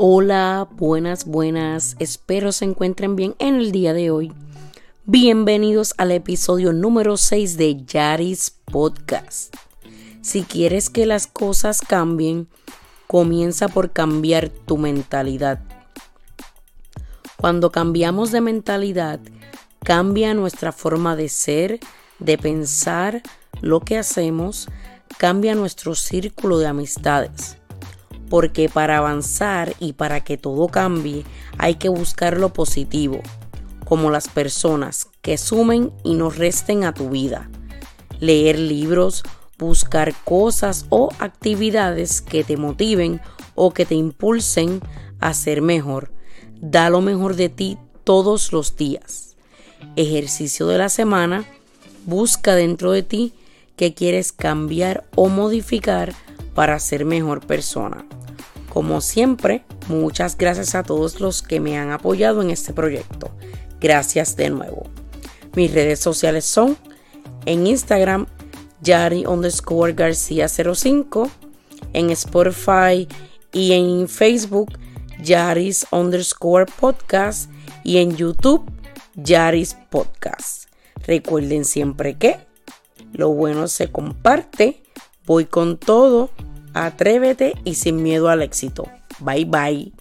Hola, buenas, buenas. Espero se encuentren bien en el día de hoy. Bienvenidos al episodio número 6 de Yaris Podcast. Si quieres que las cosas cambien, comienza por cambiar tu mentalidad. Cuando cambiamos de mentalidad, cambia nuestra forma de ser, de pensar, lo que hacemos, cambia nuestro círculo de amistades porque para avanzar y para que todo cambie hay que buscar lo positivo, como las personas que sumen y no resten a tu vida. Leer libros, buscar cosas o actividades que te motiven o que te impulsen a ser mejor. Da lo mejor de ti todos los días. Ejercicio de la semana. Busca dentro de ti que quieres cambiar o modificar para ser mejor persona. Como siempre, muchas gracias a todos los que me han apoyado en este proyecto. Gracias de nuevo. Mis redes sociales son en Instagram, Yari underscore García 05, en Spotify y en Facebook, Yaris underscore podcast y en YouTube, Yaris podcast. Recuerden siempre que lo bueno se comparte. Voy con todo Atrévete y sin miedo al éxito. Bye bye.